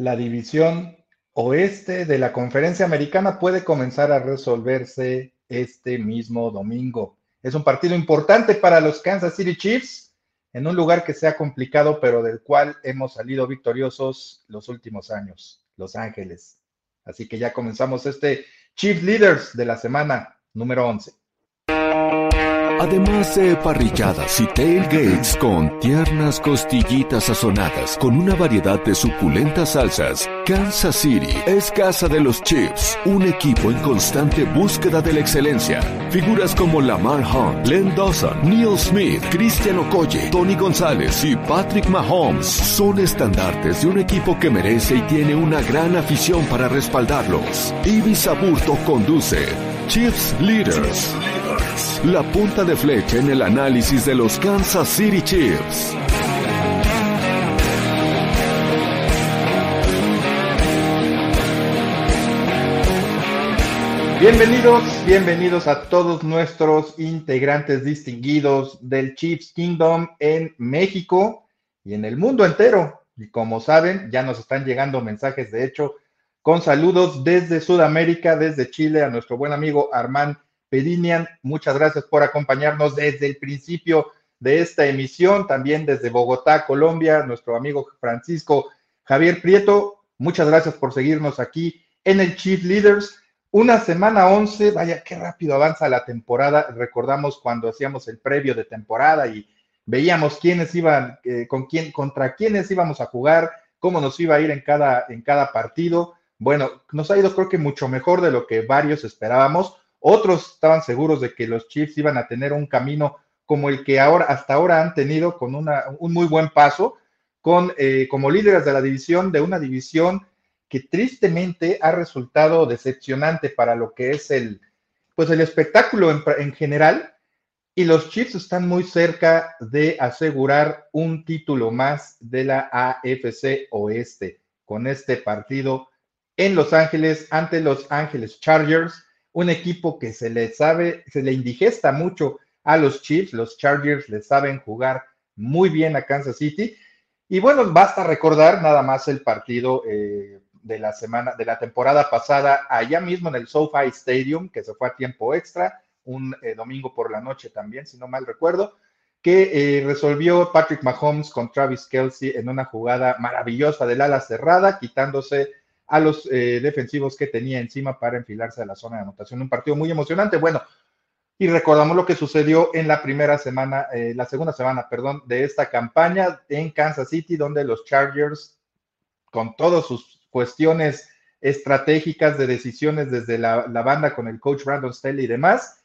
la división oeste de la conferencia americana puede comenzar a resolverse este mismo domingo. Es un partido importante para los Kansas City Chiefs en un lugar que sea complicado, pero del cual hemos salido victoriosos los últimos años, Los Ángeles. Así que ya comenzamos este Chief Leaders de la semana número 11. Además de parrilladas y tailgates con tiernas costillitas sazonadas con una variedad de suculentas salsas, Kansas City es casa de los Chiefs, un equipo en constante búsqueda de la excelencia. Figuras como Lamar Hunt, Len Dawson, Neil Smith, Christian Okoye, Tony González y Patrick Mahomes son estandartes de un equipo que merece y tiene una gran afición para respaldarlos. Ibis Aburto conduce Chiefs Leaders. La punta de flecha en el análisis de los Kansas City Chiefs. Bienvenidos, bienvenidos a todos nuestros integrantes distinguidos del Chiefs Kingdom en México y en el mundo entero. Y como saben, ya nos están llegando mensajes, de hecho, con saludos desde Sudamérica, desde Chile, a nuestro buen amigo Armand Pedinian. Muchas gracias por acompañarnos desde el principio de esta emisión, también desde Bogotá, Colombia, nuestro amigo Francisco Javier Prieto. Muchas gracias por seguirnos aquí en el Chief Leaders. Una semana 11, vaya, qué rápido avanza la temporada. Recordamos cuando hacíamos el previo de temporada y veíamos quiénes iban, eh, con quién, contra quiénes íbamos a jugar, cómo nos iba a ir en cada, en cada partido. Bueno, nos ha ido creo que mucho mejor de lo que varios esperábamos. Otros estaban seguros de que los Chiefs iban a tener un camino como el que ahora, hasta ahora han tenido, con una, un muy buen paso, con, eh, como líderes de la división, de una división que tristemente ha resultado decepcionante para lo que es el, pues el espectáculo en, en general. Y los Chiefs están muy cerca de asegurar un título más de la AFC Oeste con este partido en Los Ángeles ante Los Ángeles Chargers un equipo que se le sabe, se le indigesta mucho a los Chiefs, los Chargers le saben jugar muy bien a Kansas City. Y bueno, basta recordar nada más el partido eh, de la semana, de la temporada pasada, allá mismo en el SoFi Stadium, que se fue a tiempo extra, un eh, domingo por la noche también, si no mal recuerdo, que eh, resolvió Patrick Mahomes con Travis Kelsey en una jugada maravillosa del ala cerrada, quitándose a los eh, defensivos que tenía encima para enfilarse a la zona de anotación. Un partido muy emocionante. Bueno, y recordamos lo que sucedió en la primera semana, eh, la segunda semana, perdón, de esta campaña en Kansas City, donde los Chargers, con todas sus cuestiones estratégicas de decisiones desde la, la banda con el coach Brandon Staley y demás,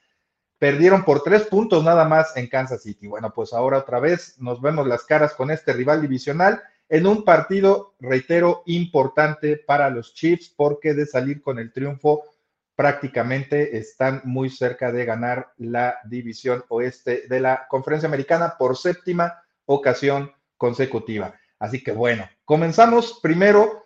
perdieron por tres puntos nada más en Kansas City. Bueno, pues ahora otra vez nos vemos las caras con este rival divisional en un partido, reitero, importante para los Chiefs porque de salir con el triunfo prácticamente están muy cerca de ganar la división oeste de la conferencia americana por séptima ocasión consecutiva. Así que bueno, comenzamos primero,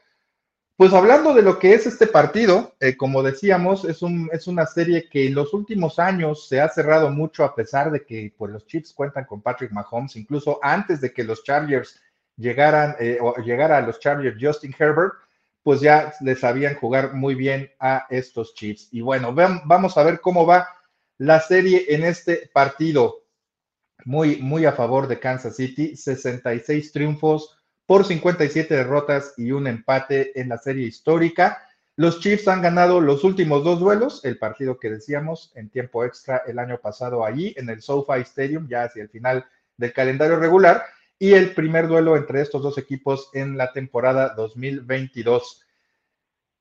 pues hablando de lo que es este partido, eh, como decíamos, es, un, es una serie que en los últimos años se ha cerrado mucho a pesar de que pues, los Chiefs cuentan con Patrick Mahomes, incluso antes de que los Chargers llegaran eh, o a los Chargers Justin Herbert, pues ya les sabían jugar muy bien a estos Chiefs. Y bueno, vamos a ver cómo va la serie en este partido. Muy, muy a favor de Kansas City, 66 triunfos por 57 derrotas y un empate en la serie histórica. Los Chiefs han ganado los últimos dos duelos, el partido que decíamos en tiempo extra el año pasado allí en el SoFi Stadium, ya hacia el final del calendario regular, y el primer duelo entre estos dos equipos en la temporada 2022.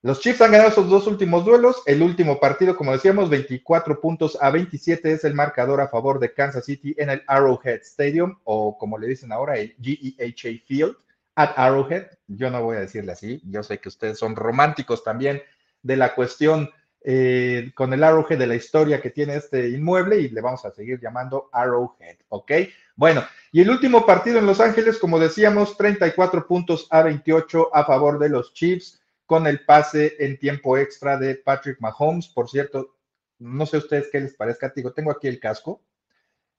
Los Chiefs han ganado esos dos últimos duelos. El último partido, como decíamos, 24 puntos a 27 es el marcador a favor de Kansas City en el Arrowhead Stadium, o como le dicen ahora, el GEHA Field at Arrowhead. Yo no voy a decirle así. Yo sé que ustedes son románticos también de la cuestión eh, con el Arrowhead de la historia que tiene este inmueble y le vamos a seguir llamando Arrowhead, ¿ok? Bueno, y el último partido en Los Ángeles, como decíamos, 34 puntos a 28 a favor de los Chiefs con el pase en tiempo extra de Patrick Mahomes. Por cierto, no sé a ustedes qué les parezca, tengo aquí el casco,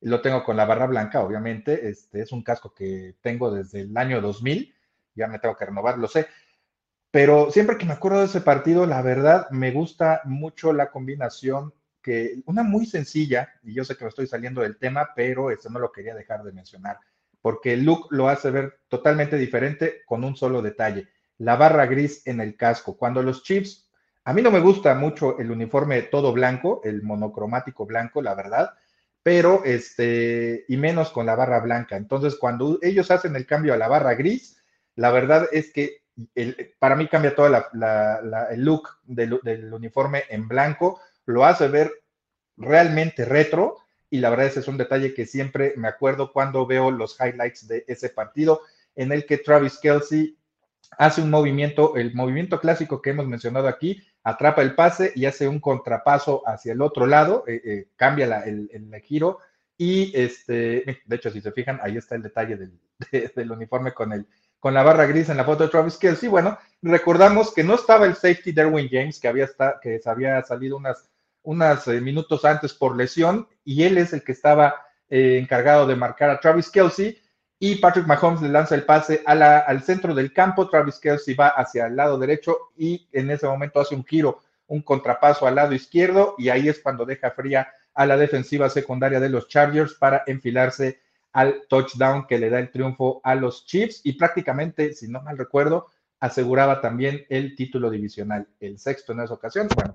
lo tengo con la barra blanca, obviamente, este es un casco que tengo desde el año 2000, ya me tengo que renovar, lo sé Pero siempre que me acuerdo de ese partido, la verdad me gusta mucho la combinación que, una muy sencilla, y yo sé que me estoy saliendo del tema, pero esto no lo quería dejar de mencionar, porque look lo hace ver totalmente diferente con un solo detalle, la barra gris en el casco. Cuando los Chiefs, a mí no me gusta mucho el uniforme todo blanco, el monocromático blanco, la verdad, pero este, y menos con la barra blanca. Entonces, cuando ellos hacen el cambio a la barra gris, la verdad es que para mí cambia todo el look del, uniforme en blanco, lo hace ver realmente retro y la verdad ese es un detalle que siempre me acuerdo cuando veo los highlights de ese partido en el que Travis Kelsey hace un movimiento, el movimiento clásico que hemos mencionado aquí, atrapa el pase y hace un contrapaso hacia el otro lado, eh, eh, cambia el, giro y este, de hecho si se fijan, ahí está el detalle del, del uniforme con el, con la barra gris en la foto de Travis Kelsey. Bueno, recordamos que no estaba el safety Derwin James, que había, que había salido unas, eh, minutos antes por lesión, y él es el que estaba eh, encargado de marcar a Travis Kelsey. Y Patrick Mahomes le lanza el pase al centro del campo. Travis Kelsey va hacia el lado derecho y en ese momento hace un giro, un contrapaso al lado izquierdo, y ahí es cuando deja fría a la defensiva secundaria de los Chargers para enfilarse al touchdown que le da el triunfo a los Chiefs y prácticamente, si no mal recuerdo, aseguraba también el título divisional, el sexto en esa ocasión. Bueno,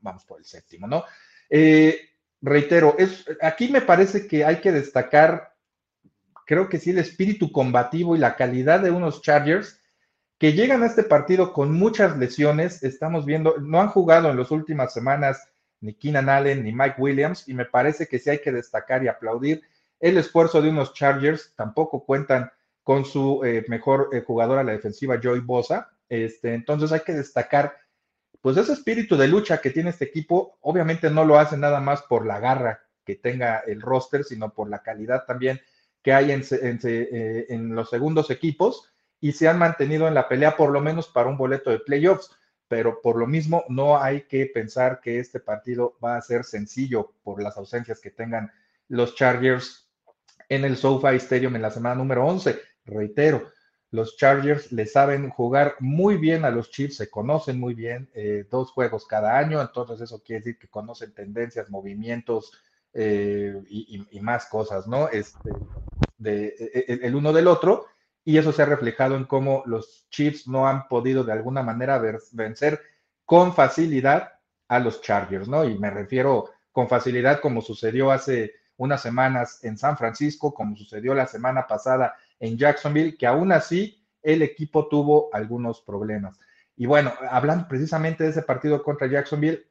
vamos por el séptimo, ¿no? Eh, reitero, es, aquí me parece que hay que destacar, creo que sí, el espíritu combativo y la calidad de unos Chargers que llegan a este partido con muchas lesiones. Estamos viendo, no han jugado en las últimas semanas ni Keenan Allen ni Mike Williams, y me parece que sí hay que destacar y aplaudir el esfuerzo de unos Chargers, tampoco cuentan con su eh, mejor eh, jugador a la defensiva, Joey Bosa. Este, entonces hay que destacar, pues ese espíritu de lucha que tiene este equipo, obviamente no lo hace nada más por la garra que tenga el roster, sino por la calidad también que hay eh, en los segundos equipos. Y se han mantenido en la pelea por lo menos para un boleto de playoffs. Pero por lo mismo no hay que pensar que este partido va a ser sencillo por las ausencias que tengan los Chargers en el SoFi Stadium en la semana número 11. Reitero, los Chargers le saben jugar muy bien a los Chiefs, se conocen muy bien, eh, dos juegos cada año, entonces eso quiere decir que conocen tendencias, movimientos eh, y, más cosas, ¿no? Este, de, e, e, el, uno del otro, y eso se ha reflejado en cómo los Chiefs no han podido de alguna manera vencer con facilidad a los Chargers, ¿no? Y me refiero con facilidad como sucedió hace unas semanas en San Francisco, como sucedió la semana pasada en Jacksonville, que aún así el equipo tuvo algunos problemas. Y bueno, hablando precisamente de ese partido contra Jacksonville,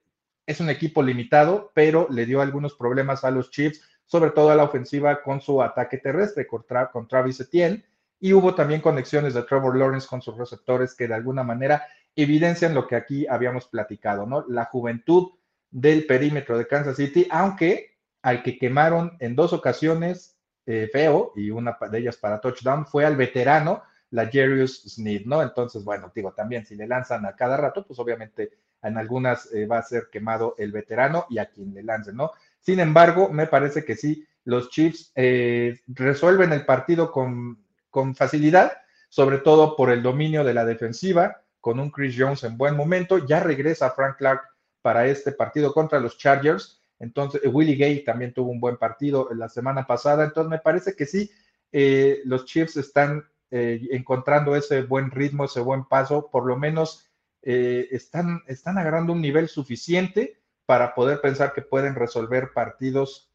es un equipo limitado, pero le dio algunos problemas a los Chiefs, sobre todo a la ofensiva con su ataque terrestre con Travis Etienne, y hubo también conexiones de Trevor Lawrence con sus receptores que de alguna manera evidencian lo que aquí habíamos platicado, ¿no? La juventud del perímetro de Kansas City, aunque al que quemaron en dos ocasiones eh, feo, y una de ellas para touchdown, fue al veterano, la Jarius Sneed, ¿no? Entonces, bueno, digo, también si le lanzan a cada rato, pues obviamente en algunas eh, va a ser quemado el veterano y a quien le lancen, ¿no? Sin embargo, me parece que sí, los Chiefs eh, resuelven el partido con, con facilidad, sobre todo por el dominio de la defensiva, con un Chris Jones en buen momento. Ya regresa Frank Clark para este partido contra los Chargers entonces, Willie Gay también tuvo un buen partido la semana pasada. Entonces, me parece que sí, eh, los Chiefs están eh, encontrando ese buen ritmo, ese buen paso. Por lo menos eh, están, están agarrando un nivel suficiente para poder pensar que pueden resolver partidos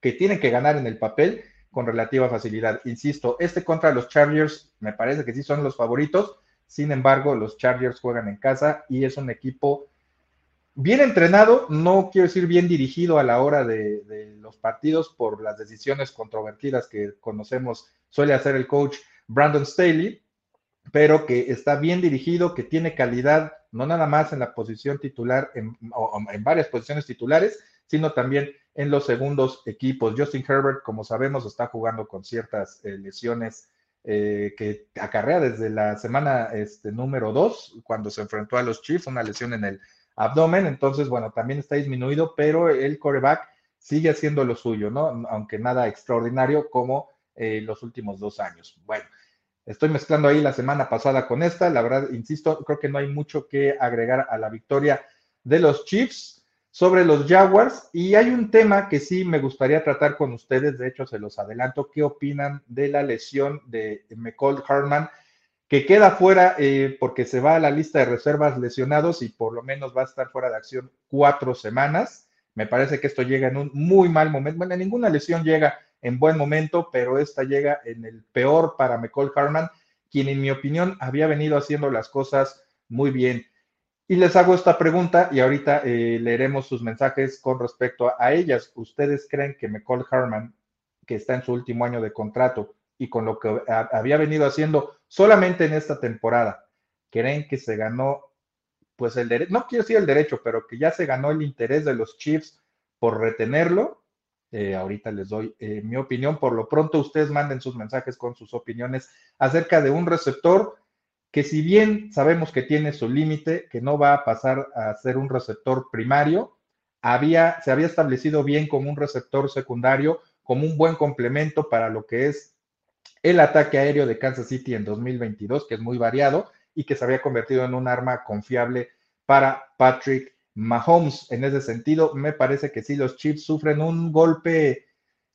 que tienen que ganar en el papel con relativa facilidad. Insisto, este contra los Chargers me parece que sí son los favoritos. Sin embargo, los Chargers juegan en casa y es un equipo bien entrenado, no quiero decir bien dirigido a la hora de, los partidos por las decisiones controvertidas que conocemos, suele hacer el coach Brandon Staley, pero que está bien dirigido, que tiene calidad, no nada más en la posición titular, en, en varias posiciones titulares, sino también en los segundos equipos. Justin Herbert, como sabemos, está jugando con ciertas eh, lesiones eh, que acarrea desde la semana este, número 2, cuando se enfrentó a los Chiefs, una lesión en el abdomen, entonces, bueno, también está disminuido, pero el coreback sigue haciendo lo suyo, ¿no? Aunque nada extraordinario como eh, los últimos dos años. Bueno, Estoy mezclando ahí la semana pasada con esta. La verdad, insisto, creo que no hay mucho que agregar a la victoria de los Chiefs sobre los Jaguars. Y hay un tema que sí me gustaría tratar con ustedes. De hecho, se los adelanto. ¿Qué opinan de la lesión de McCall Hartman? Que queda fuera eh, porque se va a la lista de reservas lesionados y por lo menos va a estar fuera de acción cuatro semanas. Me parece que esto llega en un muy mal momento. Bueno, ninguna lesión llega en buen momento, pero esta llega en el peor para McCall Harman, quien en mi opinión había venido haciendo las cosas muy bien. Y les hago esta pregunta y ahorita eh, leeremos sus mensajes con respecto a, ellas. ¿Ustedes creen que McCall Harman, que está en su último año de contrato y con lo que había venido haciendo solamente en esta temporada, creen que se ganó, pues el derecho, no quiero decir el derecho, pero que ya se ganó el interés de los Chiefs por retenerlo? Eh, ahorita les doy eh, mi opinión. Por lo pronto, ustedes manden sus mensajes con sus opiniones acerca de un receptor que si bien sabemos que tiene su límite, que no va a pasar a ser un receptor primario, había, se había establecido bien como un receptor secundario, como un buen complemento para lo que es el ataque aéreo de Kansas City en 2022, que es muy variado y que se había convertido en un arma confiable para Patrick Mahomes. En ese sentido, me parece que sí, los Chiefs sufren un golpe,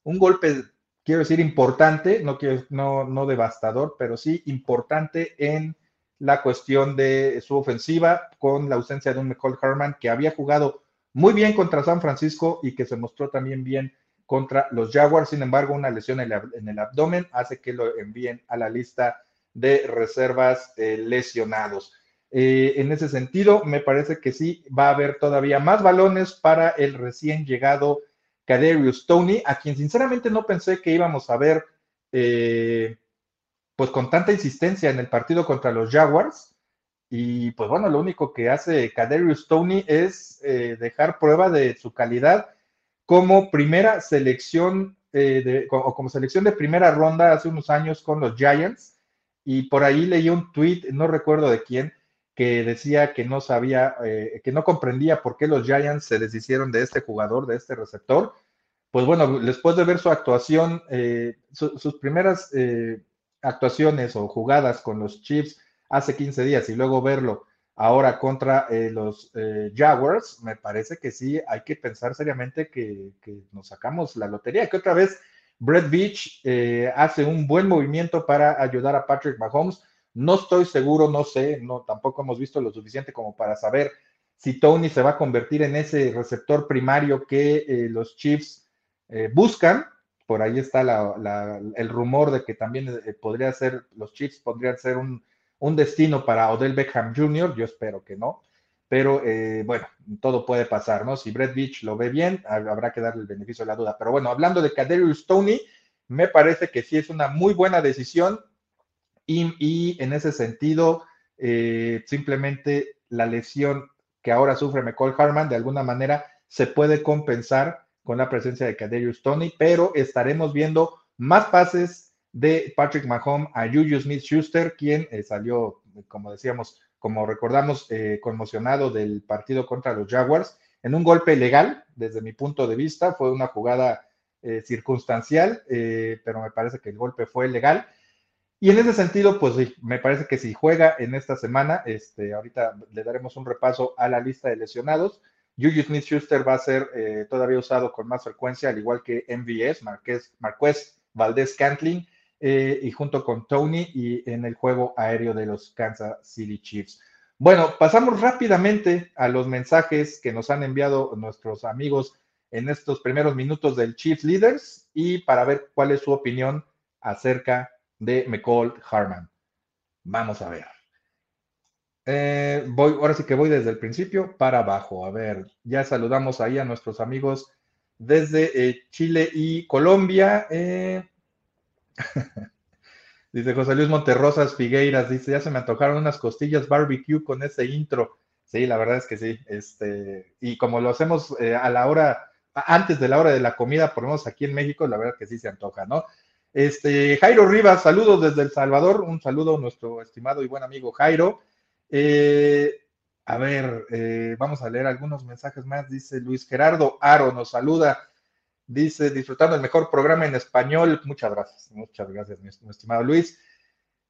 un golpe, quiero decir, importante, no, no, no devastador, pero sí importante en la cuestión de su ofensiva con la ausencia de un McCall Herman que había jugado muy bien contra San Francisco y que se mostró también bien contra los Jaguars. Sin embargo, una lesión en el, abdomen hace que lo envíen a la lista de reservas eh, lesionados. Eh, en ese sentido, me parece que sí va a haber todavía más balones para el recién llegado Kaderius Tony, a quien sinceramente no pensé que íbamos a ver eh, pues con tanta insistencia en el partido contra los Jaguars. Y pues bueno, lo único que hace Kaderius Tony es dejar prueba de su calidad como primera selección eh, o como selección de primera ronda hace unos años con los Giants. Y por ahí leí un tweet, no recuerdo de quién, que decía que no sabía, eh, que no comprendía por qué los Giants se deshicieron de este jugador, de este receptor. Pues bueno, después de ver su actuación, sus primeras actuaciones o jugadas con los Chiefs hace 15 días y luego verlo ahora contra eh, los eh, Jaguars, me parece que sí hay que pensar seriamente que, nos sacamos la lotería, que otra vez Brett Beach eh, hace un buen movimiento para ayudar a Patrick Mahomes. No estoy seguro, no sé, no tampoco hemos visto lo suficiente como para saber si Tony se va a convertir en ese receptor primario que los Chiefs buscan, por ahí está el rumor de que también podría ser, los Chiefs podrían ser un, destino para Odell Beckham Jr., yo espero que no, pero eh, bueno, todo puede pasar, ¿no? Si Brett Beach lo ve bien, habrá que darle el beneficio de la duda. Pero bueno, hablando de Kaderius Tony, me parece que sí es una muy buena decisión y, en ese sentido, eh, simplemente la lesión que ahora sufre McCall Harman de alguna manera se puede compensar con la presencia de Kaderius Tony, pero estaremos viendo más pases de Patrick Mahomes a Juju Smith-Schuster, quien eh, salió, como decíamos, como recordamos, eh, conmocionado del partido contra los Jaguars, en un golpe legal, desde mi punto de vista, fue una jugada eh, circunstancial, pero me parece que el golpe fue legal. Y en ese sentido, pues sí, me parece que si juega en esta semana, este, ahorita le daremos un repaso a la lista de lesionados, Juju Smith Schuster va a ser todavía usado con más frecuencia, al igual que MVS, Marqués, Marqués Valdés Cantling, eh, y junto con Tony y en el juego aéreo de los Kansas City Chiefs. Bueno, pasamos rápidamente a los mensajes que nos han enviado nuestros amigos en estos primeros minutos del Chiefs Leaders y para ver cuál es su opinión acerca de McCall Harman. Vamos a ver. Eh, voy, ahora sí que voy desde el principio para abajo. A ver, ya saludamos ahí a nuestros amigos desde eh, Chile y Colombia. dice José Luis Monterrosas Figueiras, dice, ya se me antojaron unas costillas barbecue con ese intro. Sí, la verdad es que sí. Este, y como lo hacemos a la hora, antes de la hora de la comida, por lo menos aquí en México, la verdad que sí se antoja, ¿no? Este, Jairo Rivas, saludos desde El Salvador, un saludo a nuestro estimado y buen amigo Jairo. Eh, a ver, eh, vamos a leer algunos mensajes más. Dice Luis Gerardo Aro, nos saluda. Dice, disfrutando el mejor programa en español. Muchas gracias, muchas gracias, mi, estimado Luis.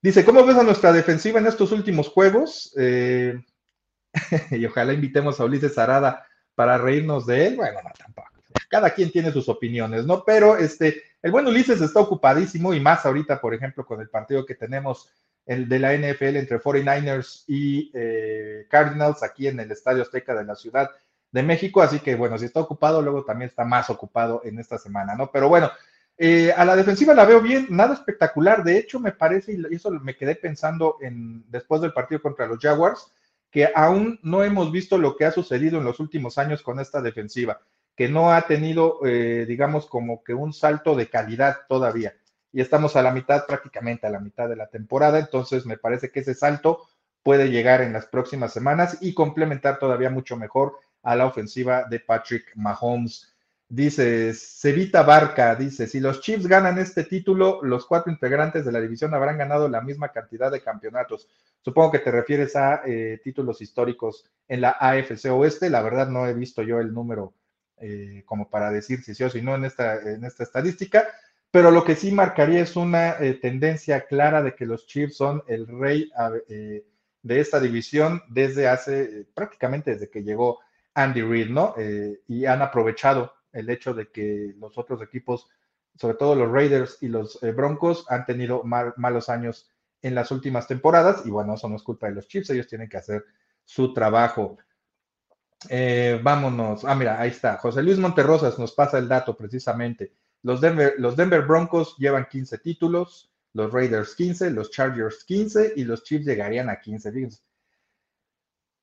Dice, ¿cómo ves a nuestra defensiva en estos últimos juegos? Eh, y ojalá invitemos a Ulises Arada para reírnos de él. Bueno, no, tampoco. Cada quien tiene sus opiniones, ¿no? Pero este, el buen Ulises está ocupadísimo y más ahorita, por ejemplo, con el partido que tenemos el de la NFL entre 49ers y eh, Cardinals aquí en el Estadio Azteca de la Ciudad de México. Así que bueno, si está ocupado, luego también está más ocupado en esta semana, ¿no? Pero bueno, eh, a la defensiva la veo bien, nada espectacular. De hecho, me parece, y eso me quedé pensando en, después del partido contra los Jaguars, que aún no hemos visto lo que ha sucedido en los últimos años con esta defensiva, que no ha tenido, eh, digamos, como que un salto de calidad todavía. Y estamos a la mitad, prácticamente a la mitad de la temporada, entonces me parece que ese salto puede llegar en las próximas semanas y complementar todavía mucho mejor a la ofensiva de Patrick Mahomes. Dice Cevita Barca, dice, si los Chiefs ganan este título, los cuatro integrantes de la división habrán ganado la misma cantidad de campeonatos. Supongo que te refieres a eh, títulos históricos en la AFC Oeste. La verdad no he visto yo el número eh, como para decir si sí o si no en esta, en esta estadística, pero lo que sí marcaría es una eh, tendencia clara de que los Chiefs son el rey de esta división desde hace, prácticamente desde que llegó Andy Reid, ¿no? y han aprovechado el hecho de que los otros equipos, sobre todo los Raiders y los eh, Broncos, han tenido malos años en las últimas temporadas y bueno, eso no es culpa de los Chiefs, ellos tienen que hacer su trabajo. Eh, vámonos. Ah, mira, ahí está. José Luis Monterrosas nos pasa el dato precisamente. Los Denver, los Denver Broncos llevan 15 títulos, los Raiders 15, los Chargers 15 y los Chiefs llegarían a 15.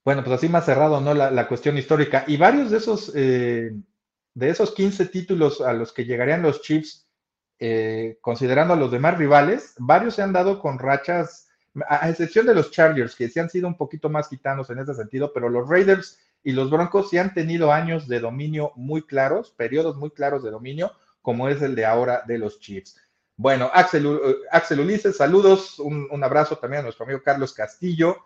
Bueno, pues así más cerrado, ¿no? La, cuestión histórica. Y varios de esos eh, de esos 15 títulos a los que llegarían los Chiefs, eh, considerando a los demás rivales, varios se han dado con rachas, a excepción de los Chargers, que se han sido un poquito más quitanos en ese sentido, pero los Raiders y los Broncos sí han tenido años de dominio muy claros, periodos muy claros de dominio, como es el de ahora de los Chiefs. Bueno, Axel, eh, Axel Ulises, saludos, un, abrazo también a nuestro amigo Carlos Castillo.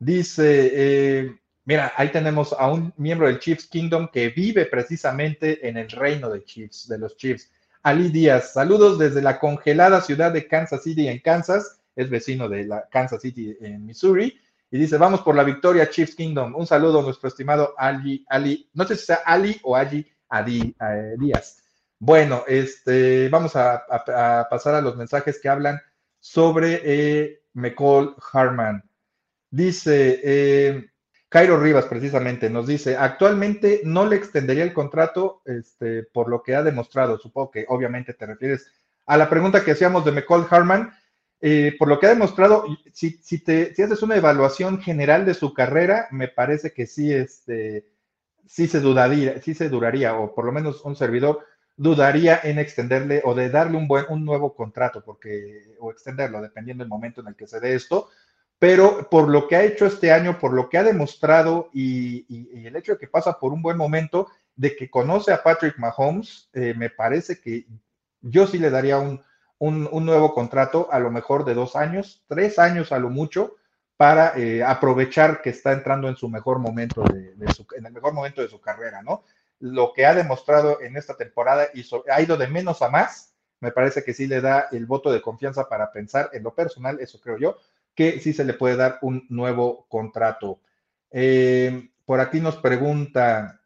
Dice, eh, Mira, ahí tenemos a un miembro del Chiefs Kingdom que vive precisamente en el reino de Chiefs, de los Chiefs. Ali Díaz, saludos desde la congelada ciudad de Kansas City en Kansas, es vecino de la Kansas City en Missouri, y dice, vamos por la victoria Chiefs Kingdom. Un saludo a nuestro estimado Ali, Ali, no sé si sea Ali o Ali eh, Díaz. Bueno, este, vamos a, pasar a los mensajes que hablan sobre eh, McCall Harman. Dice, eh, Cairo Rivas, precisamente, nos dice, actualmente no le extendería el contrato este, por lo que ha demostrado. Supongo que obviamente te refieres a la pregunta que hacíamos de McCall Harman. Eh, por lo que ha demostrado, si, si, te, si haces una evaluación general de su carrera, me parece que sí, este, sí se dudaría, sí se duraría, o por lo menos un servidor dudaría en extenderle o de darle un buen, un nuevo contrato, porque, o extenderlo, dependiendo del momento en el que se dé esto, pero por lo que ha hecho este año, por lo que ha demostrado y, el hecho de que pasa por un buen momento, de que conoce a Patrick Mahomes, eh, me parece que yo sí le daría un, nuevo contrato, a lo mejor de dos años, tres años a lo mucho, para eh, aprovechar que está entrando en su mejor momento, de, en el mejor momento de su carrera, ¿no? Lo que ha demostrado en esta temporada y ha ido de menos a más, me parece que sí le da el voto de confianza para pensar en lo personal, eso creo yo, que sí se le puede dar un nuevo contrato. Eh, por aquí nos pregunta,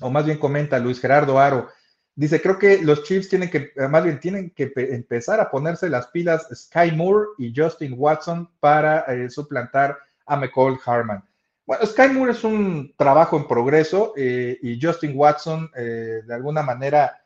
o más bien comenta Luis Gerardo Aro, dice, creo que los Chiefs tienen que, eh, más bien tienen que empezar a ponerse las pilas Sky Moore y Justin Watson para eh, suplantar a McCall Harman. Bueno, Sky Moore es un trabajo en progreso y Justin Watson, de alguna manera,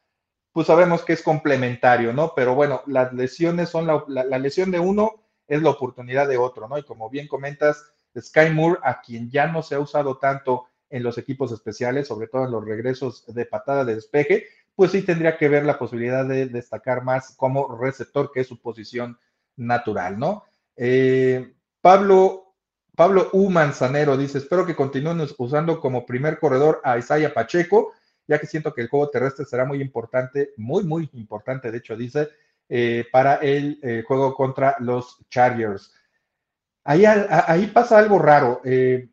pues sabemos que es complementario, ¿no? Pero bueno, las lesiones son la lesión de uno es la oportunidad de otro, ¿no? Y como bien comentas, Sky Moore, a quien ya no se ha usado tanto en los equipos especiales, sobre todo en los regresos de patada de despeje, pues sí tendría que ver la posibilidad de destacar más como receptor, que es su posición natural, ¿no? Eh, Pablo, Pablo U. Manzanero dice, espero que continúen usando como primer corredor a Isaiah Pacheco, ya que siento que el juego terrestre será muy importante, muy, muy importante, de hecho dice, eh, para el eh, juego contra los Chargers. Ahí, ahí pasa algo raro. Eh,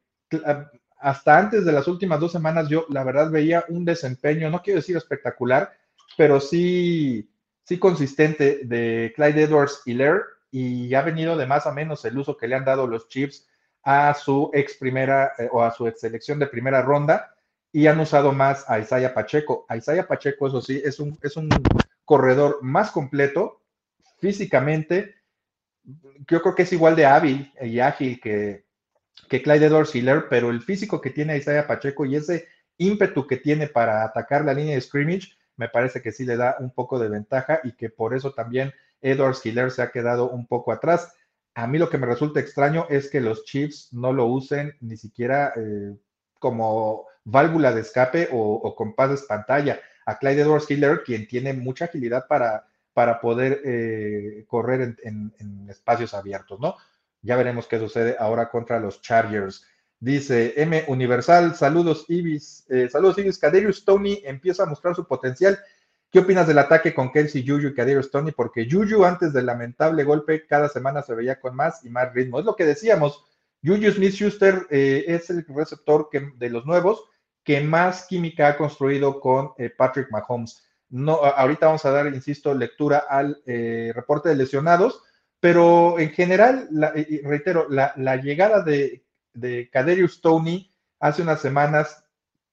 hasta antes de las últimas dos semanas yo la verdad veía un desempeño, no quiero decir espectacular, pero sí, sí consistente de Clyde Edwards Hiller y ha venido de más a menos el uso que le han dado los Chiefs a su ex primera o a su ex selección de primera ronda y han usado más a Isaiah Pacheco. A Isaiah Pacheco, eso sí, es un, es un corredor más completo físicamente. Yo creo que es igual de hábil y ágil que, que Clyde Edwards Hiller, pero el físico que tiene Isaiah Pacheco y ese ímpetu que tiene para atacar la línea de scrimmage, me parece que sí le da un poco de ventaja y que por eso también Edwards Hiller se ha quedado un poco atrás. A mí lo que me resulta extraño es que los Chiefs no lo usen ni siquiera eh, como válvula de escape o, con pases pantalla. A Clyde Edwards Hiller, quien tiene mucha agilidad para, para poder eh, correr en, espacios abiertos, ¿no? Ya veremos qué sucede ahora contra los Chargers. Dice M Universal, saludos Ibis, eh, saludos Ibis, Kaderius Tony empieza a mostrar su potencial. ¿Qué opinas del ataque con Kelsey Juju y Kaderius Tony? Porque Juju antes del lamentable golpe cada semana se veía con más y más ritmo. Es lo que decíamos, Juju Smith-Schuster eh, es el receptor de los nuevos que más química ha construido con eh, Patrick Mahomes. No, ahorita vamos a dar, insisto, lectura al reporte de lesionados, pero en general, reitero, la, llegada de de Tony hace unas semanas,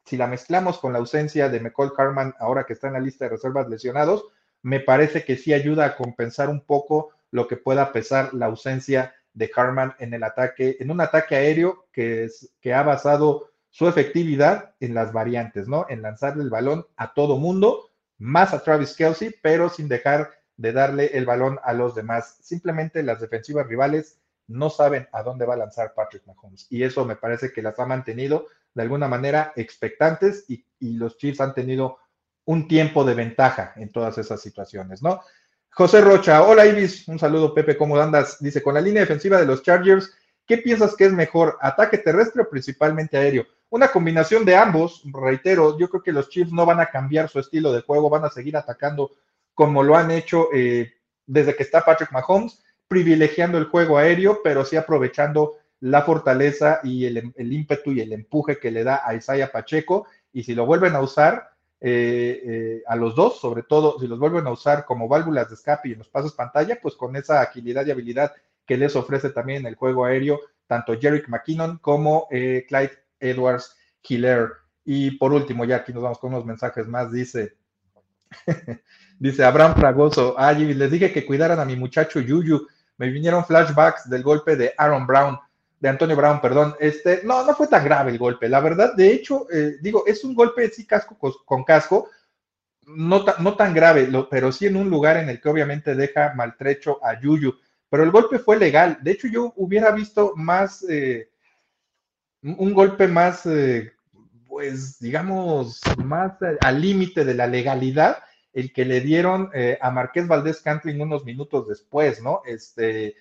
si la mezclamos con la ausencia de McCall Carman, ahora que está en la lista de reservas lesionados, me parece que sí ayuda a compensar un poco lo que pueda pesar la ausencia de Carman en el ataque, en un ataque aéreo que, que ha basado su efectividad en las variantes, ¿no? En lanzarle el balón a todo mundo, más a Travis Kelsey, pero sin dejar de darle el balón a los demás. Simplemente las defensivas rivales no saben a dónde va a lanzar Patrick Mahomes. Y eso me parece que las ha mantenido de alguna manera expectantes y, los Chiefs han tenido un tiempo de ventaja en todas esas situaciones, ¿no? José Rocha, hola Ibis, un saludo Pepe, ¿cómo andas? Dice, con la línea defensiva de los Chargers, ¿qué piensas que es mejor, ataque terrestre o principalmente aéreo? Una combinación de ambos, reitero, yo creo que los Chiefs no van a cambiar su estilo de juego, van a seguir atacando como lo han hecho eh, desde que está Patrick Mahomes privilegiando el juego aéreo, pero sí aprovechando la fortaleza y el, ímpetu y el empuje que le da a Isaiah Pacheco. Y si lo vuelven a usar, eh, eh, a los dos, sobre todo si los vuelven a usar como válvulas de escape y en los pasos pantalla, pues con esa agilidad y habilidad que les ofrece también el juego aéreo, tanto Jerick McKinnon como Clyde Edwards Hiller. Y por último, ya aquí nos vamos con unos mensajes más, dice, dice Abraham Fragoso, ay, les dije que cuidaran a mi muchacho Yuyu, me vinieron flashbacks del golpe de Aaron Brown, de Antonio Brown, perdón. Este, no, no fue tan grave el golpe, la verdad. De hecho, eh, digo, es un golpe, sí, casco con, casco, no, no tan grave, pero sí en un lugar en el que obviamente deja maltrecho a Yuyu. Pero el golpe fue legal. De hecho, yo hubiera visto más, eh, un golpe más, eh, pues, digamos, más al límite de la legalidad el que le dieron eh, a Marqués Valdés Cantling unos minutos después, ¿no? Este,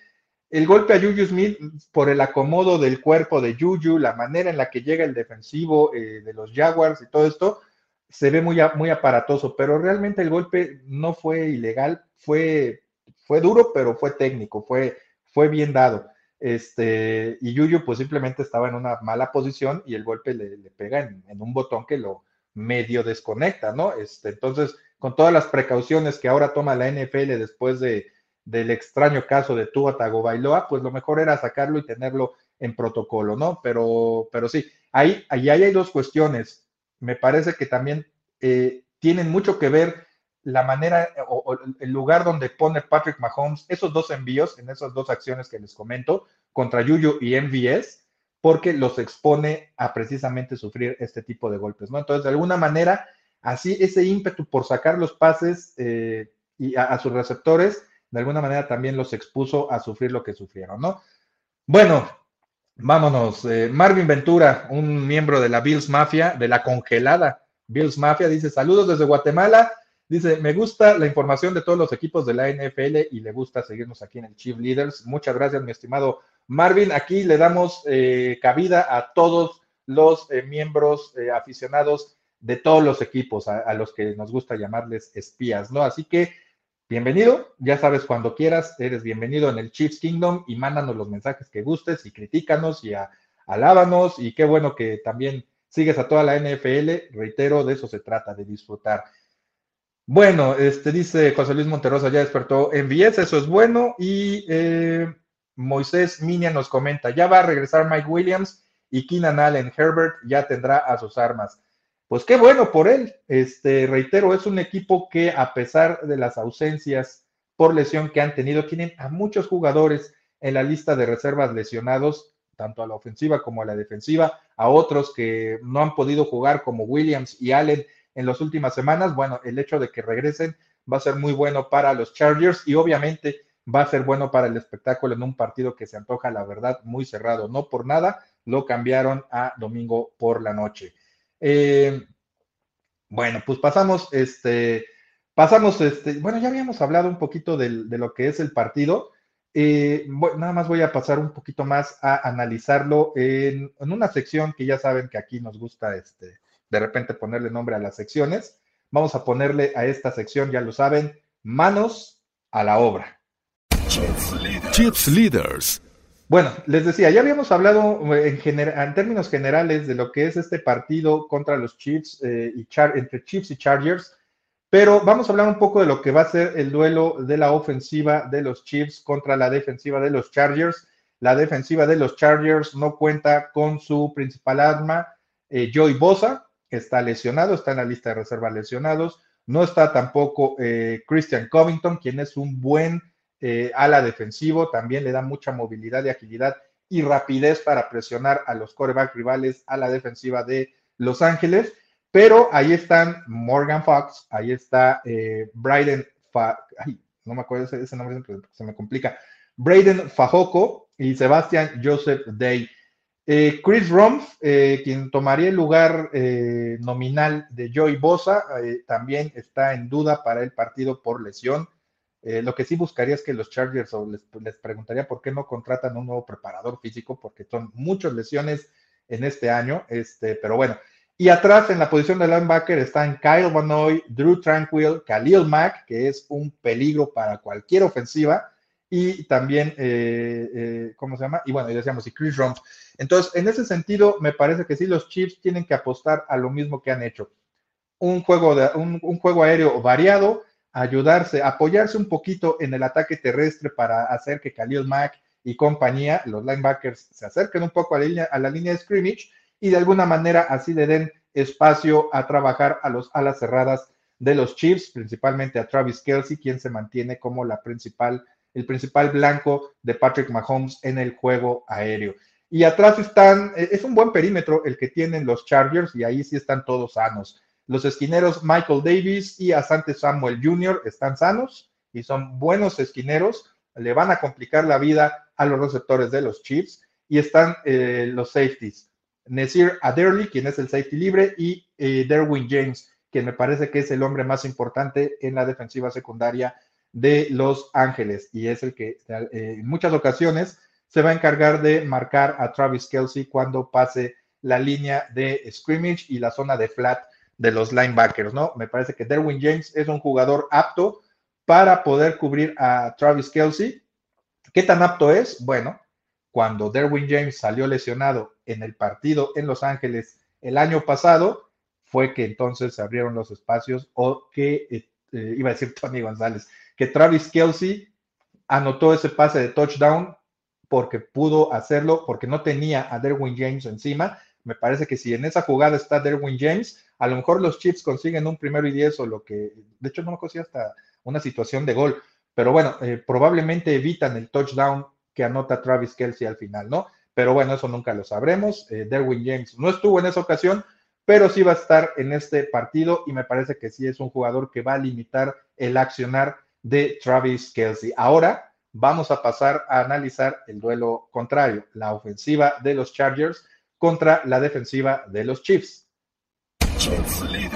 el golpe a Juju Smith por el acomodo del cuerpo de Juju, la manera en la que llega el defensivo eh, de los Jaguars y todo esto, se ve muy, muy aparatoso, pero realmente el golpe no fue ilegal, fue, fue duro, pero fue técnico, fue, fue bien dado. Este, y Yuyu pues simplemente estaba en una mala posición y el golpe le, pega en, en, un botón que lo medio desconecta, ¿no? Este, entonces, con todas las precauciones que ahora toma la NFL después de, del extraño caso de Tua Tagovailoa, pues lo mejor era sacarlo y tenerlo en protocolo, ¿no? Pero, pero sí, ahí, ahí hay dos cuestiones. Me parece que también eh, tienen mucho que ver la manera o, el lugar donde pone Patrick Mahomes esos dos envíos en esas dos acciones que les comento contra Yuyu y MVS, porque los expone a precisamente sufrir este tipo de golpes, ¿no? Entonces, de alguna manera, Así, ese ímpetu por sacar los pases eh, y a, sus receptores, de alguna manera también los expuso a sufrir lo que sufrieron, ¿no? Bueno, vámonos. Eh, Marvin Ventura, un miembro de la Bills Mafia, de la congelada Bills Mafia, dice saludos desde Guatemala. Dice, me gusta la información de todos los equipos de la NFL y le gusta seguirnos aquí en el Chief Leaders. Muchas gracias, mi estimado Marvin. Aquí le damos eh, cabida a todos los miembros aficionados de todos los equipos a, los que nos gusta llamarles espías, ¿no? Así que bienvenido, ya sabes, cuando quieras, eres bienvenido en el Chiefs Kingdom y mándanos los mensajes que gustes y critícanos y alábanos y qué bueno que también sigues a toda la NFL, reitero, de eso se trata, de disfrutar. Bueno, este dice José Luis Monterrosa, ya despertó en VS, eso es bueno. Y eh, Moisés Minia nos comenta, ya va a regresar Mike Williams y Keenan Allen Herbert ya tendrá a sus armas. Pues qué bueno por él. Este, reitero, es un equipo que a pesar de las ausencias por lesión que han tenido, tienen a muchos jugadores en la lista de reservas lesionados, tanto a la ofensiva como a la defensiva, a otros que no han podido jugar como Williams y Allen en las últimas semanas. Bueno, el hecho de que regresen va a ser muy bueno para los Chargers y obviamente va a ser bueno para el espectáculo en un partido que se antoja, la verdad, muy cerrado. No por nada lo cambiaron a domingo por la noche. Eh, bueno, pues pasamos, este, pasamos, este, bueno, ya habíamos hablado un poquito de, lo que es el partido. Eh, nada más voy a pasar un poquito más a analizarlo en, en, una sección que ya saben que aquí nos gusta, este, de repente ponerle nombre a las secciones. Vamos a ponerle a esta sección, ya lo saben, manos a la obra. Chips Leaders. Bueno, les decía, ya habíamos hablado eh, en, en, términos generales de lo que es este partido contra los Chiefs eh, y entre Chiefs y Chargers, pero vamos a hablar un poco de lo que va a ser el duelo de la ofensiva de los Chiefs contra la defensiva de los Chargers. La defensiva de los Chargers no cuenta con su principal arma, eh, Joey Bosa, está lesionado, está en la lista de reserva lesionados. No está tampoco Christian Covington, quien es un buen eh, ala defensivo, también le da mucha movilidad y agilidad y rapidez para presionar a los coreback rivales a la defensiva de Los Ángeles. Pero ahí están Morgan Fox, ahí está eh, Bryden, no me acuerdo ese, ese nombre, se me complica, Braden Fajoco y Sebastian Joseph Day. Eh, Chris Rumpf, eh, quien tomaría el lugar nominal de Joey Bosa, también está en duda para el partido por lesión. Eh, lo que sí buscaría es que los Chargers, o les, preguntaría por qué no contratan un nuevo preparador físico, porque son muchas lesiones en este año, este, pero bueno. Y atrás en la posición de linebacker están Kyle Bonoy, Drew Tranquil, Khalil Mack, que es un peligro para cualquier ofensiva, y también, eh, eh, ¿cómo se llama? Y bueno, y decíamos, y Chris Rumpf. Entonces, en ese sentido, me parece que sí, los Chiefs tienen que apostar a lo mismo que han hecho. Un juego, de, un juego aéreo variado, ayudarse, apoyarse un poquito en el ataque terrestre para hacer que Khalil Mack y compañía, los linebackers, se acerquen un poco a la línea, a la línea de scrimmage y de alguna manera así le den espacio a trabajar a los alas cerradas de los Chiefs, principalmente a Travis Kelsey, quien se mantiene como la principal, el principal blanco de Patrick Mahomes en el juego aéreo. Y atrás están, es un buen perímetro el que tienen los Chargers y ahí sí están todos sanos. Los esquineros Michael Davis y Asante Samuel Jr. están sanos y son buenos esquineros. Le van a complicar la vida a los receptores de los Chiefs. Y están eh, los safeties. Nasir Aderley, quien es el safety libre, y eh, Derwin James, quien me parece que es el hombre más importante en la defensiva secundaria de Los Ángeles. Y es el que eh, en muchas ocasiones se va a encargar de marcar a Travis Kelsey cuando pase la línea de scrimmage y la zona de flat de los linebackers, ¿no? Me parece que Derwin James es un jugador apto para poder cubrir a Travis Kelsey. ¿Qué tan apto es? Bueno, cuando Derwin James salió lesionado en el partido en Los Ángeles el año pasado, fue que entonces se abrieron los espacios o que, eh, eh, iba a decir Tony González, que Travis Kelsey anotó ese pase de touchdown porque pudo hacerlo, porque no tenía a Derwin James encima. Me parece que si en esa jugada está Derwin James, a lo mejor los Chiefs consiguen un primero y diez o lo que, de hecho no me consigue hasta una situación de gol, pero bueno, eh, probablemente evitan el touchdown que anota Travis Kelsey al final, ¿no? Pero bueno, eso nunca lo sabremos. Eh, Derwin James no estuvo en esa ocasión, pero sí va a estar en este partido y me parece que sí es un jugador que va a limitar el accionar de Travis Kelsey. Ahora vamos a pasar a analizar el duelo contrario, la ofensiva de los Chargers contra la defensiva de los Chiefs.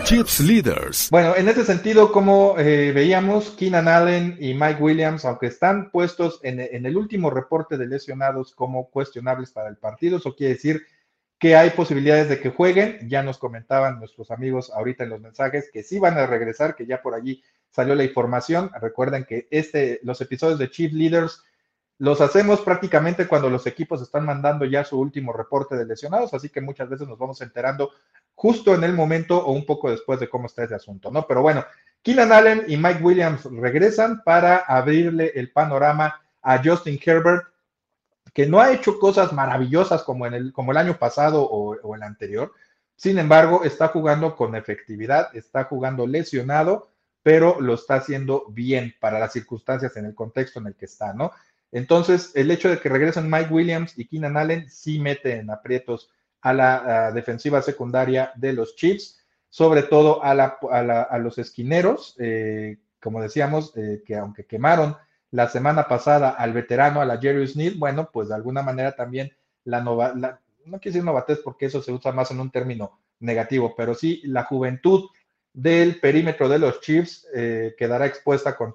Chips Leaders. Bueno, en ese sentido, como eh, veíamos, Keenan Allen y Mike Williams, aunque están puestos en, el último reporte de lesionados como cuestionables para el partido, eso quiere decir que hay posibilidades de que jueguen. Ya nos comentaban nuestros amigos ahorita en los mensajes que sí van a regresar, que ya por allí salió la información. Recuerden que este, los episodios de Chief Leaders los hacemos prácticamente cuando los equipos están mandando ya su último reporte de lesionados, así que muchas veces nos vamos enterando justo en el momento o un poco después de cómo está ese asunto, ¿no? Pero bueno, Keenan Allen y Mike Williams regresan para abrirle el panorama a Justin Herbert, que no ha hecho cosas maravillosas como, en el, como el año pasado o, o el anterior. Sin embargo, está jugando con efectividad, está jugando lesionado, pero lo está haciendo bien para las circunstancias en el contexto en el que está, ¿no? Entonces, el hecho de que regresen Mike Williams y Keenan Allen sí mete en aprietos a la defensiva secundaria de los Chiefs, sobre todo a, los esquineros, eh, como decíamos, eh, que aunque quemaron la semana pasada al veterano, a la Jerry Sneed, bueno, pues de alguna manera también la, nova, no quiero decir novatez porque eso se usa más en un término negativo, pero sí la juventud del perímetro de los Chiefs eh, quedará expuesta con,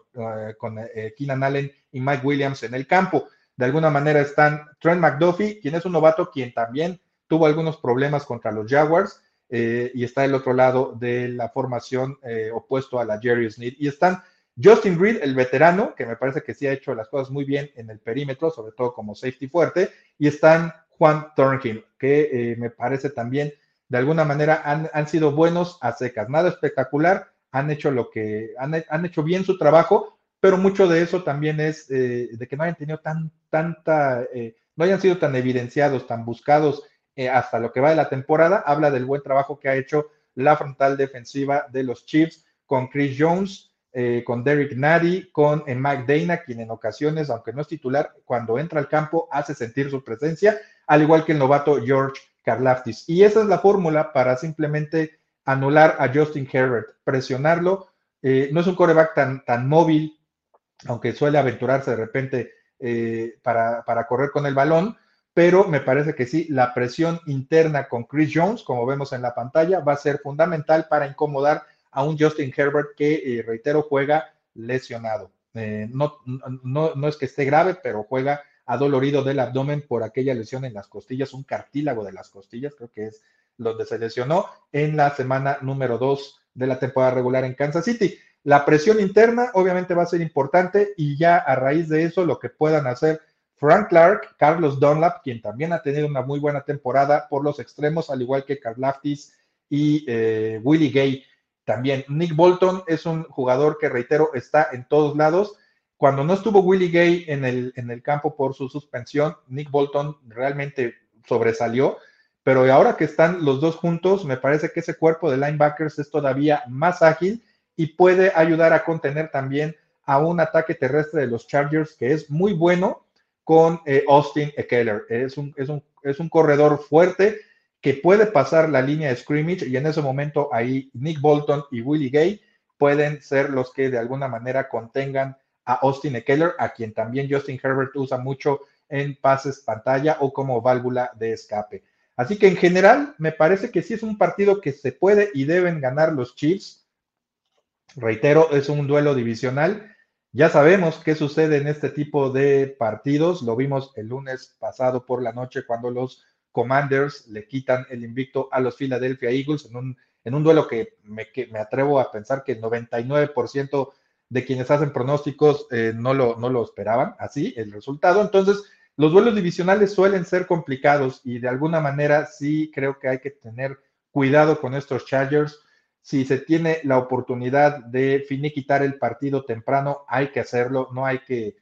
con Keenan Allen y Mike Williams en el campo. De alguna manera están Trent McDuffie, quien es un novato, quien también tuvo algunos problemas contra los Jaguars, eh, y está el otro lado de la formación eh, opuesto a la Jerry Sneed. Y están Justin Reed, el veterano, que me parece que sí ha hecho las cosas muy bien en el perímetro, sobre todo como safety fuerte, y están Juan Thornhill, que eh, me parece también, de alguna manera, han, sido buenos a secas. Nada espectacular, han hecho lo que, han, hecho bien su trabajo, pero mucho de eso también es de que no hayan tenido tan, tanta, no hayan sido tan evidenciados, tan buscados eh, hasta lo que va de la temporada, habla del buen trabajo que ha hecho la frontal defensiva de los Chiefs con Chris Jones, eh, con Derek Nady, con eh, Mike Dana, quien en ocasiones, aunque no es titular, cuando entra al campo hace sentir su presencia, al igual que el novato George Karlaftis. Y esa es la fórmula para simplemente anular a Justin Herbert, presionarlo. no es un coreback tan, tan móvil, aunque suele aventurarse de repente para, para correr con el balón, pero me parece que sí, la presión interna con Chris Jones, como vemos en la pantalla, va a ser fundamental para incomodar a un Justin Herbert que, eh, reitero, juega lesionado. Eh, no, no, no es que esté grave, pero juega adolorido del abdomen por aquella lesión en las costillas, un cartílago de las costillas, creo que es donde se lesionó en la semana número 2 de la temporada regular en Kansas City. La presión interna obviamente va a ser importante y ya a raíz de eso lo que puedan hacer Frank Clark, Carlos Dunlap, quien también ha tenido una muy buena temporada por los extremos, al igual que Carl Laftis y eh, Willie Gay. También Nick Bolton es un jugador que, reitero, está en todos lados. Cuando no estuvo Willie Gay en el, en el campo por su suspensión, Nick Bolton realmente sobresalió. Pero ahora que están los dos juntos, me parece que ese cuerpo de linebackers es todavía más ágil y puede ayudar a contener también a un ataque terrestre de los Chargers que es muy bueno con eh, Austin Eckler. Es un, es, un, es un corredor fuerte que puede pasar la línea de scrimmage y en ese momento ahí Nick Bolton y Willie Gay pueden ser los que de alguna manera contengan a Austin Eckler, a quien también Justin Herbert usa mucho en pases pantalla o como válvula de escape. Así que en general me parece que sí es un partido que se puede y deben ganar los Chiefs. Reitero, es un duelo divisional ya sabemos qué sucede en este tipo de partidos. Lo vimos el lunes pasado por la noche cuando los Commanders le quitan el invicto a los Philadelphia Eagles en un, duelo que me, me atrevo a pensar que el 99% de quienes hacen pronósticos eh, no, lo, no lo esperaban así el resultado. Entonces, los duelos divisionales suelen ser complicados y de alguna manera sí creo que hay que tener cuidado con estos Chargers si se tiene la oportunidad de finiquitar el partido temprano, hay que hacerlo, no hay que,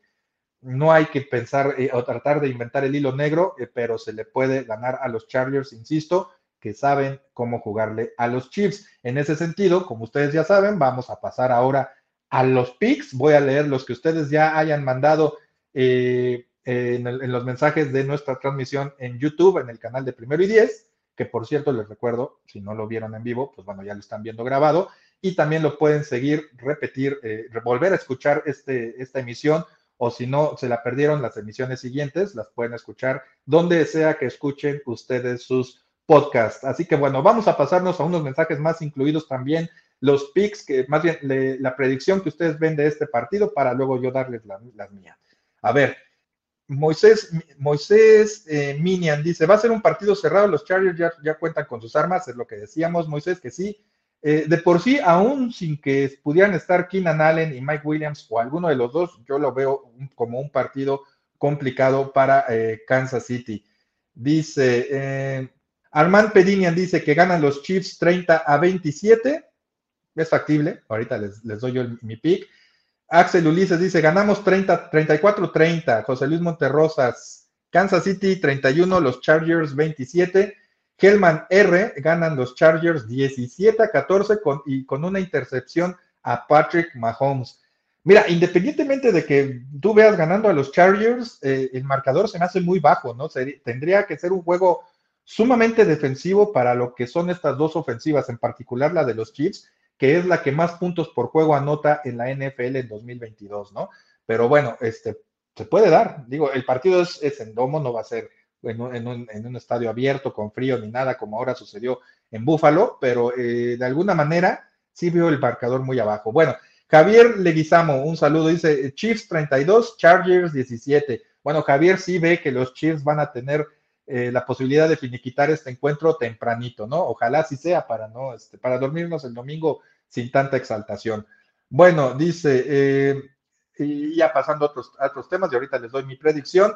no hay que pensar eh, o tratar de inventar el hilo negro, eh, pero se le puede ganar a los Chargers, insisto, que saben cómo jugarle a los Chiefs. En ese sentido, como ustedes ya saben, vamos a pasar ahora a los picks. Voy a leer los que ustedes ya hayan mandado eh, en, en, los mensajes de nuestra transmisión en YouTube, en el canal de Primero y Diez que por cierto les recuerdo, si no lo vieron en vivo, pues bueno, ya lo están viendo grabado y también lo pueden seguir, repetir, eh, volver a escuchar este, esta emisión o si no se la perdieron las emisiones siguientes, las pueden escuchar donde sea que escuchen ustedes sus podcasts. Así que bueno, vamos a pasarnos a unos mensajes más incluidos también los picks, que más bien la predicción que ustedes ven de este partido para luego yo darles las mías. A ver, Moisés, Moisés eh, Minian dice, va a ser un partido cerrado, los Chargers ya, cuentan con sus armas, es lo que decíamos, Moisés, que sí. Eh, de por sí, aún sin que pudieran estar Keenan Allen y Mike Williams o alguno de los dos, yo lo veo como un partido complicado para eh, Kansas City. Dice, Armand Pedinian dice que ganan los Chiefs 30 a 27. Es factible. Ahorita les, les doy yo mi pick. Axel Ulises dice, ganamos 30, 34-30. José Luis Monterrosas, Kansas City 31, los Chargers 27. Hellman R ganan los Chargers 17 a 14 con, y con una intercepción a Patrick Mahomes. Mira, independientemente de que tú veas ganando a los Chargers, eh, el marcador se me hace muy bajo, ¿no? tendría que ser un juego sumamente defensivo para lo que son estas dos ofensivas, en particular la de los Chiefs, que es la que más puntos por juego anota en la NFL en 2022, ¿no? Pero bueno, este, se puede dar. Digo, el partido es, en domo, no va a ser en un, estadio abierto, con frío ni nada, como ahora sucedió en Búfalo, pero eh, de alguna manera sí veo el marcador muy abajo. Bueno, Javier Leguizamo, un saludo, dice Chiefs 32, Chargers 17. Bueno, Javier sí ve que los Chiefs van a tener eh, la posibilidad de finiquitar este encuentro tempranito, ¿no? Ojalá así sea para no, este, para dormirnos el domingo sin tanta exaltación. Bueno, dice, eh, y ya pasando a otros, otros temas, y ahorita les doy mi predicción.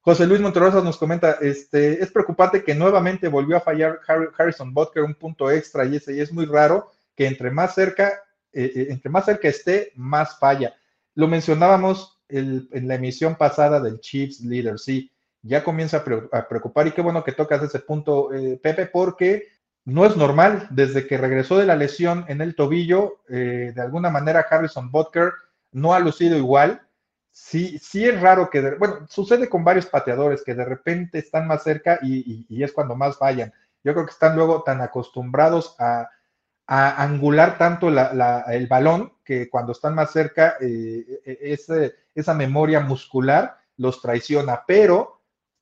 José Luis Monterrosa nos comenta, este, es preocupante que nuevamente volvió a fallar Harrison Butker un punto extra y ese y es muy raro que entre más cerca, eh, entre más cerca esté, más falla. Lo mencionábamos en la emisión pasada del Chiefs Leader, sí ya comienza a preocupar y qué bueno que tocas ese punto, eh, Pepe, porque no es normal. Desde que regresó de la lesión en el tobillo, eh, de alguna manera Harrison Butker no ha lucido igual. Sí, sí es raro que, bueno, sucede con varios pateadores que de repente están más cerca y, es cuando más fallan. Yo creo que están luego tan acostumbrados a, angular tanto el balón que cuando están más cerca, eh, e, esa memoria muscular los traiciona, pero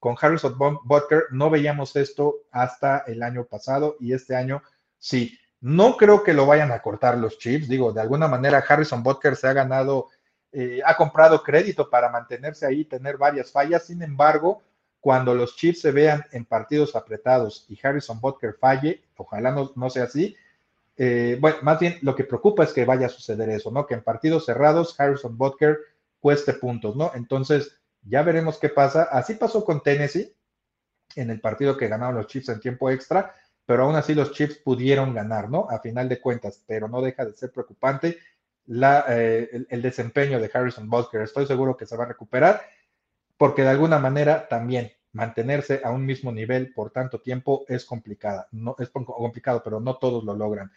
con Harrison Butker no veíamos esto hasta el año pasado y este año sí. No creo que lo vayan a cortar los Chiefs. Digo, de alguna manera Harrison Butker se ha ganado, eh, ha comprado crédito para mantenerse ahí, tener varias fallas. Sin embargo, cuando los Chiefs se vean en partidos apretados y Harrison Butker falle, ojalá no, sea así. Eh, bueno, más bien lo que preocupa es que vaya a suceder eso, ¿no? Que en partidos cerrados Harrison Butker cueste puntos, ¿no? Entonces, ya veremos qué pasa. Así pasó con Tennessee en el partido que ganaron los Chiefs en tiempo extra, pero aún así los Chiefs pudieron ganar, ¿no? A final de cuentas, pero no deja de ser preocupante la, eh, el, desempeño de Harrison Butker. Estoy seguro que se va a recuperar, porque de alguna manera también mantenerse a un mismo nivel por tanto tiempo es complicada. No, es complicado, pero no todos lo logran.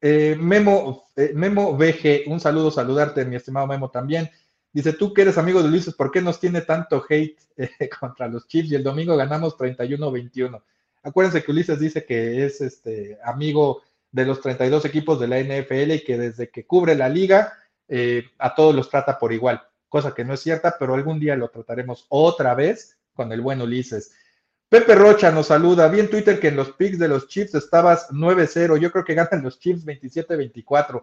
Eh, Memo, eh, Memo VG, un saludo, saludarte, mi estimado Memo también. Dice, tú que eres amigo de Ulises, ¿por qué nos tiene tanto hate eh, contra los Chiefs? Y el domingo ganamos 31-21. Acuérdense que Ulises dice que es este amigo de los 32 equipos de la NFL y que desde que cubre la liga eh, a todos los trata por igual, cosa que no es cierta, pero algún día lo trataremos otra vez con el buen Ulises. Pepe Rocha nos saluda. Vi en Twitter que en los picks de los Chiefs estabas 9-0. Yo creo que ganan los Chiefs 27-24.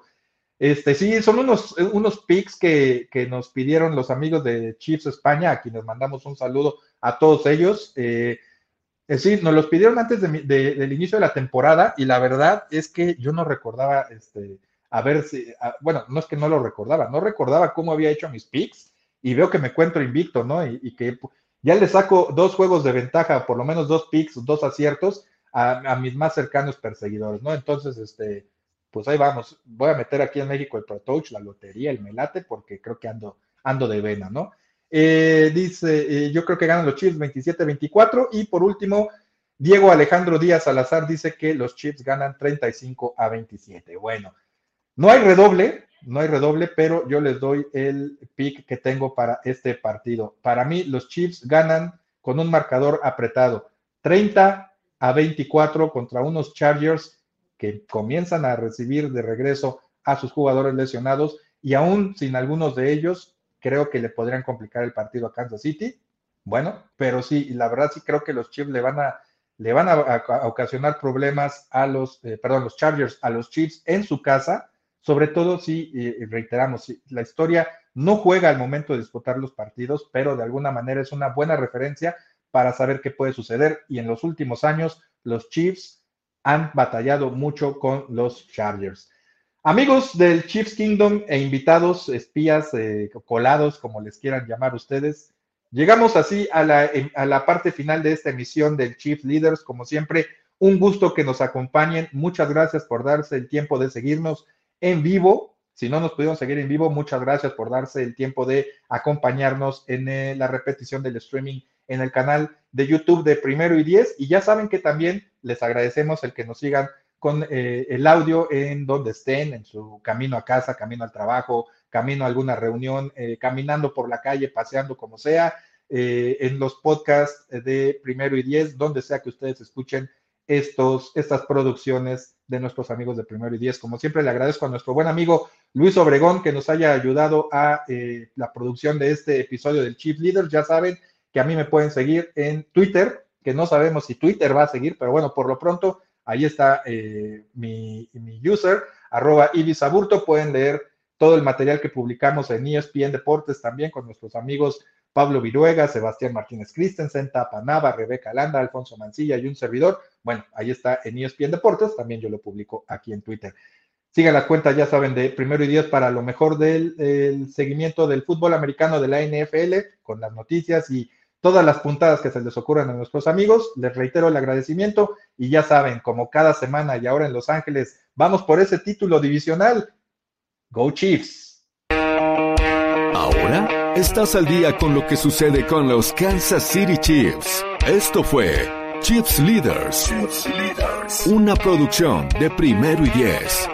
Este, sí, son unos, unos picks que, nos pidieron los amigos de Chiefs España, a quienes mandamos un saludo a todos ellos. Eh, es decir, nos los pidieron antes del inicio de la temporada y la verdad es que yo no recordaba, este, a ver si, bueno, no es que no lo recordaba, no recordaba cómo había hecho mis picks y veo que me encuentro invicto, ¿no? Y, que ya le saco dos juegos de ventaja, por lo menos dos picks, dos aciertos a mis más cercanos perseguidores, ¿no? Entonces, este, pues ahí vamos. Voy a meter aquí en México el Pro Touch, la lotería, el melate, porque creo que ando, ando de vena, ¿no? Eh, dice, eh, yo creo que ganan los Chiefs 27-24. Y por último, Diego Alejandro Díaz Salazar dice que los Chiefs ganan 35 a 27. Bueno, no hay redoble, no hay redoble, pero yo les doy el pick que tengo para este partido. Para mí, los Chiefs ganan con un marcador apretado, 30 a 24 contra unos Chargers que comienzan a recibir de regreso a sus jugadores lesionados y aún sin algunos de ellos, creo que le podrían complicar el partido a Kansas City. Bueno, pero sí, la verdad sí creo que los Chiefs le van a, le van a, ocasionar problemas a los, eh, perdón, los Chargers, a los Chiefs en su casa, sobre todo si, reiteramos, la historia no juega al momento de disputar los partidos, pero de alguna manera es una buena referencia para saber qué puede suceder. Y en los últimos años, los Chiefs han batallado mucho con los Chargers. Amigos del Chiefs Kingdom e invitados, espías, eh, colados, como les quieran llamar ustedes, llegamos así a la, a la parte final de esta emisión del Chiefs Leaders. Como siempre, Un gusto que nos acompañen. Muchas gracias por darse el tiempo de seguirnos en vivo. Si no nos pudieron seguir en vivo, muchas gracias por darse el tiempo de acompañarnos en eh, la repetición del streaming en el canal de YouTube de Primero y Diez. Y ya saben que también les agradecemos el que nos sigan con eh, el audio en donde estén, en su camino a casa, camino al trabajo, camino a alguna reunión, eh, caminando por la calle, paseando como sea, en los podcasts de Primero y Diez, donde sea que ustedes escuchen estos, estas producciones de nuestros amigos de Primero y Diez. Como siempre, le agradezco a nuestro buen amigo Luis Obregón que nos haya ayudado a eh, la producción de este episodio del Chief Leader. Ya saben que a mí me pueden seguir en Twitter, que no sabemos si Twitter va a seguir, pero bueno, por lo pronto, ahí está eh, mi, mi, user, arroba Ibisaburto. Pueden leer todo el material que publicamos en ESPN Deportes también con nuestros amigos Pablo Viruega, Sebastián Martínez Christensen, Tapa Nava, Rebeca Landa, Alfonso Mancilla y un servidor. Bueno, ahí está en ESPN Deportes, también yo lo publico aquí en Twitter. Sigan la cuenta, ya saben, de primero y diez para lo mejor del seguimiento del fútbol americano de la NFL, con las noticias y todas las puntadas que se les ocurran a nuestros amigos. Les reitero el agradecimiento y ya saben, como cada semana y ahora en Los Ángeles, vamos por ese título divisional. Go Chiefs. Ahora Estás al día con lo que sucede con los Kansas City Chiefs. Esto fue Chiefs Leaders, una producción de primero y diez.